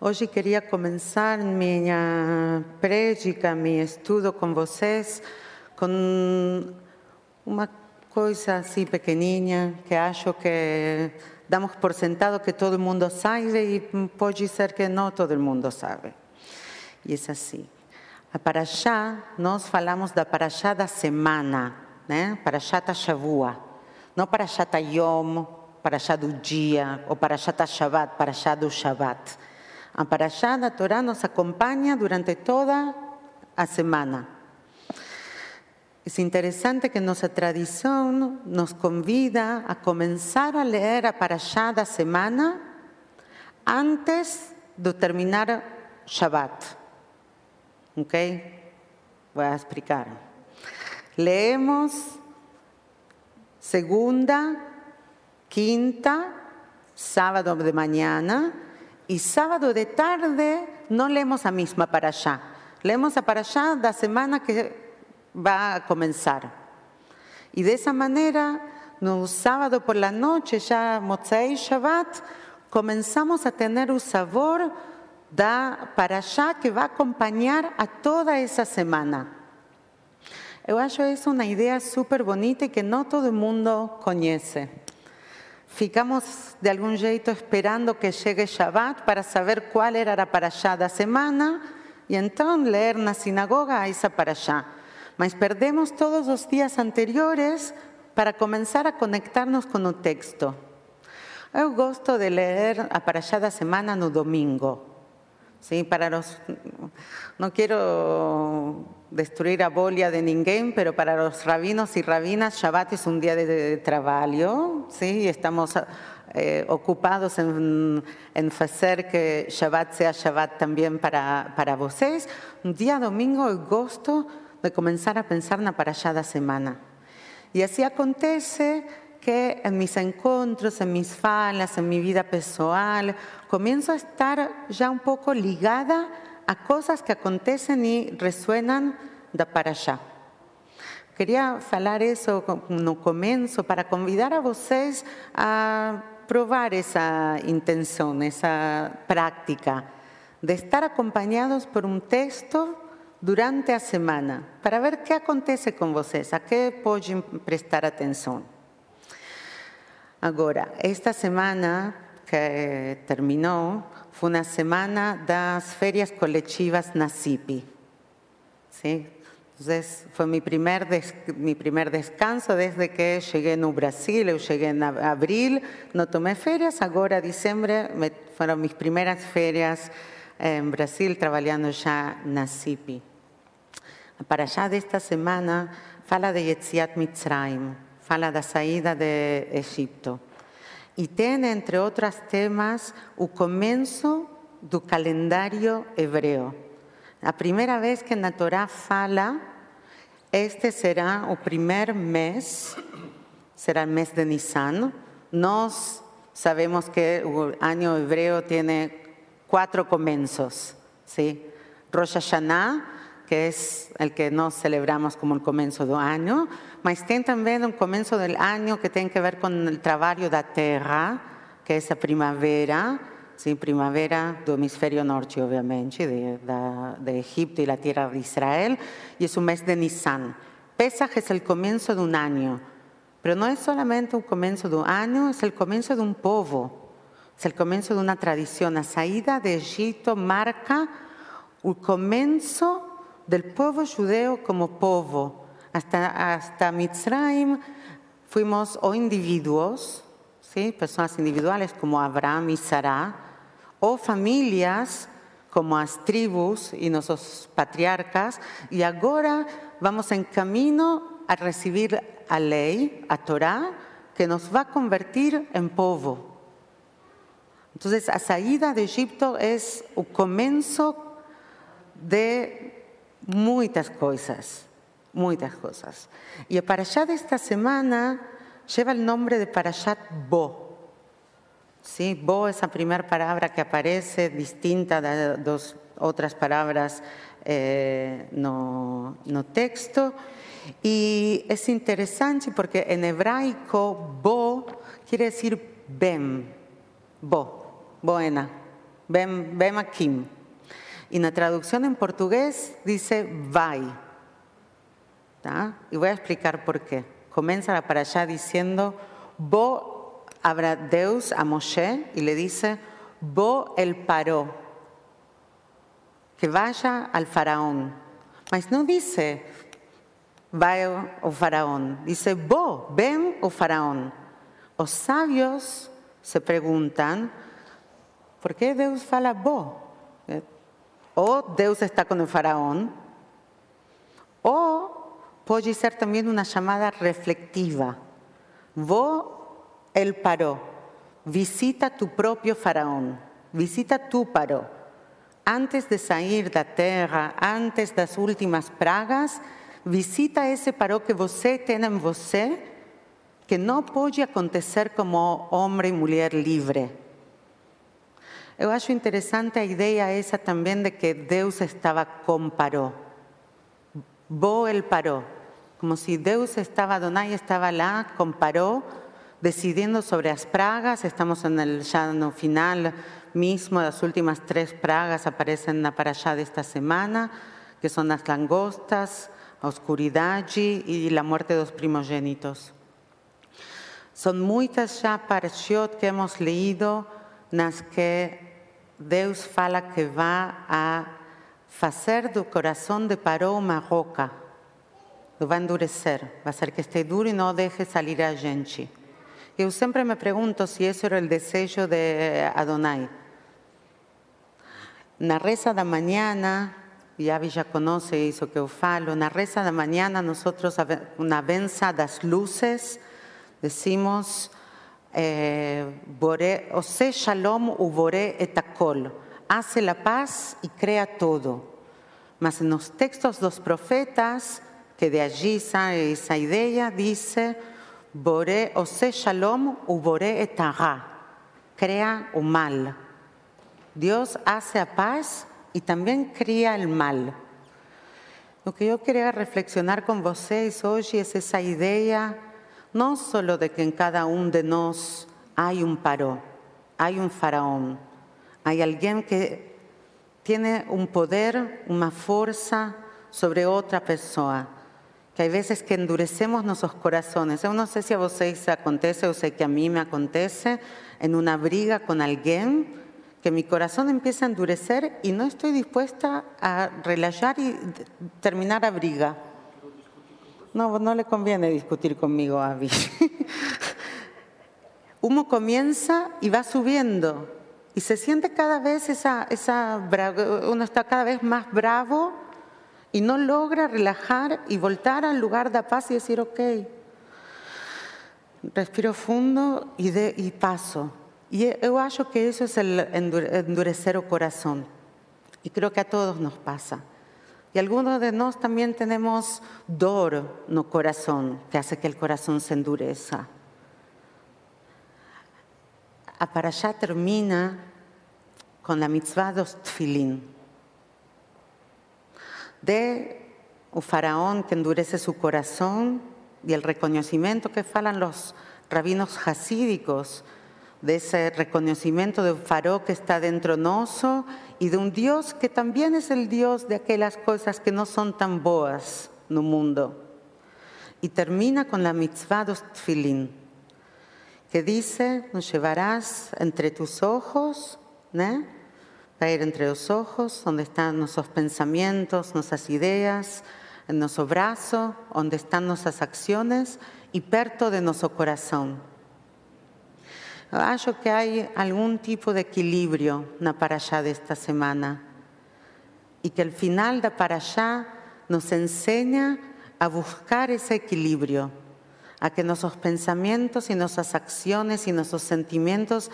Hoje queria começar minha prédica, meu estudo com vocês, com uma coisa assim pequenininha que acho que damos por sentado que todo mundo sabe e pode ser que não todo mundo sabe. E é assim. A Paraxá, nós falamos da Paraxá da semana, né? Paraxá Shavua. Não Paraxá Yom, Paraxá do dia, ou Paraxá Shabbat, Paraxá do Shabbat. A Paraxá da Torá nos acompanha durante toda a semana. É interessante que nossa tradição nos convida a começar a ler a semana antes de terminar Shabbat. ¿Ok? Voy a explicar. Leemos segunda, quinta, sábado de mañana y sábado de tarde no leemos la misma para allá. Leemos a para allá la semana que va a comenzar. Y de esa manera, no sábado por la noche, ya Motzei Shabbat, comenzamos a tener un sabor da para allá que vai acompanhar a toda essa semana. Eu acho isso uma ideia super bonita e que não todo mundo conhece. Ficamos de algum jeito esperando que chegue Shabbat para saber qual era a paraxá da semana e então ler na sinagoga essa paraxá. Mas perdemos todos os dias anteriores para começar a conectar-nos com o texto. Eu gosto de ler a paraxá da semana no domingo. Sí, para los, no quiero destruir a bolia de ninguém, pero para los rabinos y rabinas, Shabbat es un día de, trabajo, ¿sí? y estamos eh, ocupados en, en, hacer que Shabbat sea Shabbat también para, para vocês. Un día domingo eu gosto de comenzar a pensar na allá da semana. Y así acontece que en mis encuentros, en mis falas, en mi vida personal, comienzo a estar ya un poco ligada a cosas que acontecen y resuenan de para allá. Quería falar eso no comienzo para convidar a vocês a probar esa intención, esa práctica de estar acompañados por un texto durante la semana para ver qué acontece con vocês, a qué pueden prestar atención. Ahora, esta semana que terminó fue una semana las ferias colectivas Nasipi. ¿sí? Entonces, fue mi primer, mi primer descanso desde que llegué en Brasil. Yo llegué en abril, no tomé ferias, ahora diciembre fueron mis primeras ferias en Brasil trabajando ya Nasipi. Para allá de esta semana, fala de Yetziat Mitzrayim fala da saída de Egipto. E tem, entre outros temas, o começo do calendário hebreu. A primeira vez que na Torá fala, este será o primeiro mês, será o mês de Nisan. Nós sabemos que o ano hebreu tem quatro começos. ¿sí? Rosh Hashanah, que es el que nos celebramos como el comienzo del año, mas tem también un comienzo del año que tiene que ver con el trabajo la tierra, que es la primavera, sí, primavera del hemisferio norte, obviamente, de, de, Egipto y la tierra de Israel, y es un mes de Nisan. Pesaj es el comienzo de un año, pero no es solamente un comienzo de un año, es el comienzo de un povo, es el comienzo de una tradición. La salida de Egipto marca el comienzo del pueblo judeo como pueblo. Hasta, hasta Mitzrayim fuimos o individuos, ¿sí? personas individuales como Abraham y Sarah, o familias como las tribus y nuestros patriarcas, y ahora vamos en camino a recibir a ley, a Torah, que nos va a convertir en pueblo. Entonces, la salida de Egipto es el comienzo de muchas cosas, muchas cosas. Y el Parashat de esta semana lleva el nombre de Parashat Bo. ¿Sí? Bo es la primera palabra que aparece, distinta de dos otras palabras eh, no, texto. Y es interesante porque en hebraico Bo quiere decir Bem, Bo, buena. Bem, bem aqui. Y la traducción en portugués dice vai. Y voy a explicar por qué. Comienza para allá diciendo, bo abra Deus a Moshe y le dice, bo el paró, que vaya al faraón. Mas no dice, vaya o faraón, dice, bo, ven o faraón. Los sabios se preguntan, ¿por qué Deus fala bo? O Deus está con el faraón, o puede ser también una llamada reflectiva. Vos, el paró, visita tu propio faraón, visita tu paró. Antes de salir la tierra, antes de las últimas pragas, visita ese paró que você tiene en você, que no puede acontecer como hombre y mujer libre Eu acho interessante a ideia essa também de que Deus estava com Paró. Bo el Paró. Como si Deus estava, Adonai estava lá com Paró, decidiendo sobre as pragas. Estamos en el, ya no final mismo, las últimas tres pragas aparecen na allá de esta semana, que son las langostas, a oscuridad y la muerte de los primogénitos. Son muchas ya parashiot que hemos leído, nas que Deus fala que va a hacer do corazón de Paró uma roca, lo va a endurecer, va a hacer que esté duro y no deje salir a gente. Eu sempre me pregunto si eso era el desejo de Adonai. Na reza da mañana, Yavi ya conoce eso que eu falo, na reza da mañana nosotros, na benza das luces, decimos eh, Ose Shalom Ubore etakol, hace la paz y crea todo. Mas en los textos de los profetas, que de allí sale esa idea, dice, Bore Ose Shalom Ubore etara, crea un mal. Dios hace la paz y también crea el mal. Lo que yo quería reflexionar con vosotros hoy es esa idea no solo de que en cada uno de nosotros hay un paró, hay un faraón, hay alguien que tiene un poder, una fuerza sobre otra persona, que hay veces que endurecemos nuestros corazones. Yo no sé si a vosotros acontece o sé que a mí me acontece en una briga con alguien, que mi corazón empieza a endurecer y no estoy dispuesta a relajar y terminar la briga no, no le conviene discutir conmigo, Avi. Uno comienza y va subiendo y se siente cada vez esa, esa uno está cada vez más bravo y no logra relajar y voltar al lugar de paz y decir, ok, respiro fundo y, de, paso. Y yo acho que eso es el endurecer el corazón. Y creo que a todos nos pasa. Y algunos de nosotros también tenemos dor no corazón, que hace que el corazón se endureza. A para allá termina con la mitzvah dos tfilín. De un faraón que endurece su corazón y el reconocimiento que falan los rabinos hasídicos de ese reconocimiento de un faraón que está dentro noso y de un Dios que también es el Dios de aquellas cosas que no son tan boas no mundo. Y termina con la mitzvah dos tfilín, que dice, nos llevarás entre tus ojos, ¿no? Va entre los ojos, donde están nuestros pensamientos, nuestras ideas, en nuestro brazo, donde están nuestras acciones, y perto de nuestro corazón. Acho que hay algún tipo de equilibrio na allá de esta semana y que el final de allá nos enseña a buscar ese equilibrio, a que nuestros pensamientos y nuestras acciones y nuestros sentimientos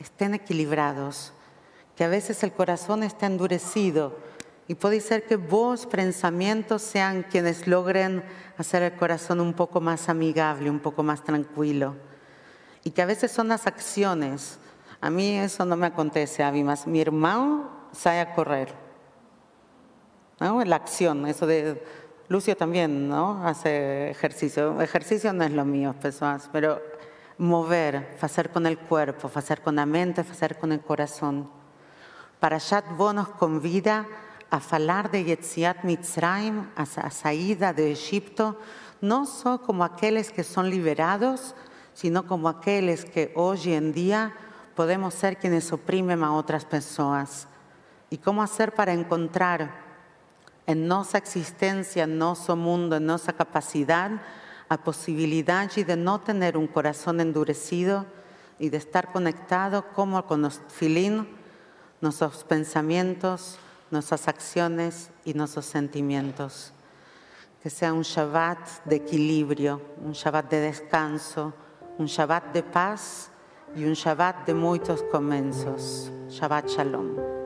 estén equilibrados, que a veces el corazón está endurecido y puede ser que vos pensamientos sean quienes logren hacer el corazón un poco más amigable, un poco más tranquilo y que a veces son las acciones. A mí eso no me acontece, a mí. Mi hermano sale a correr. ¿no? La acción, eso de... Lucio también, ¿no? Hace ejercicio. Ejercicio no es lo mío, personas, pero mover, hacer con el cuerpo, hacer con la mente, hacer con el corazón. Parashat Bo nos convida a falar de Yetziat Mitzrayim, a, a de Egipto, no só como aqueles que son liberados, sino como aqueles que hoy en día podemos ser quienes oprimen a otras personas. Y cómo hacer para encontrar en nuestra existencia, en nuestro mundo, en nuestra capacidad, a posibilidad de no tener un corazón endurecido y de estar conectado como con los filín, nuestros pensamientos, nuestras acciones y nuestros sentimientos. Que sea un Shabbat de equilibrio, un Shabbat de descanso, un Shabbat de paz y un Shabbat de muchos comienzos. Shabbat Shalom.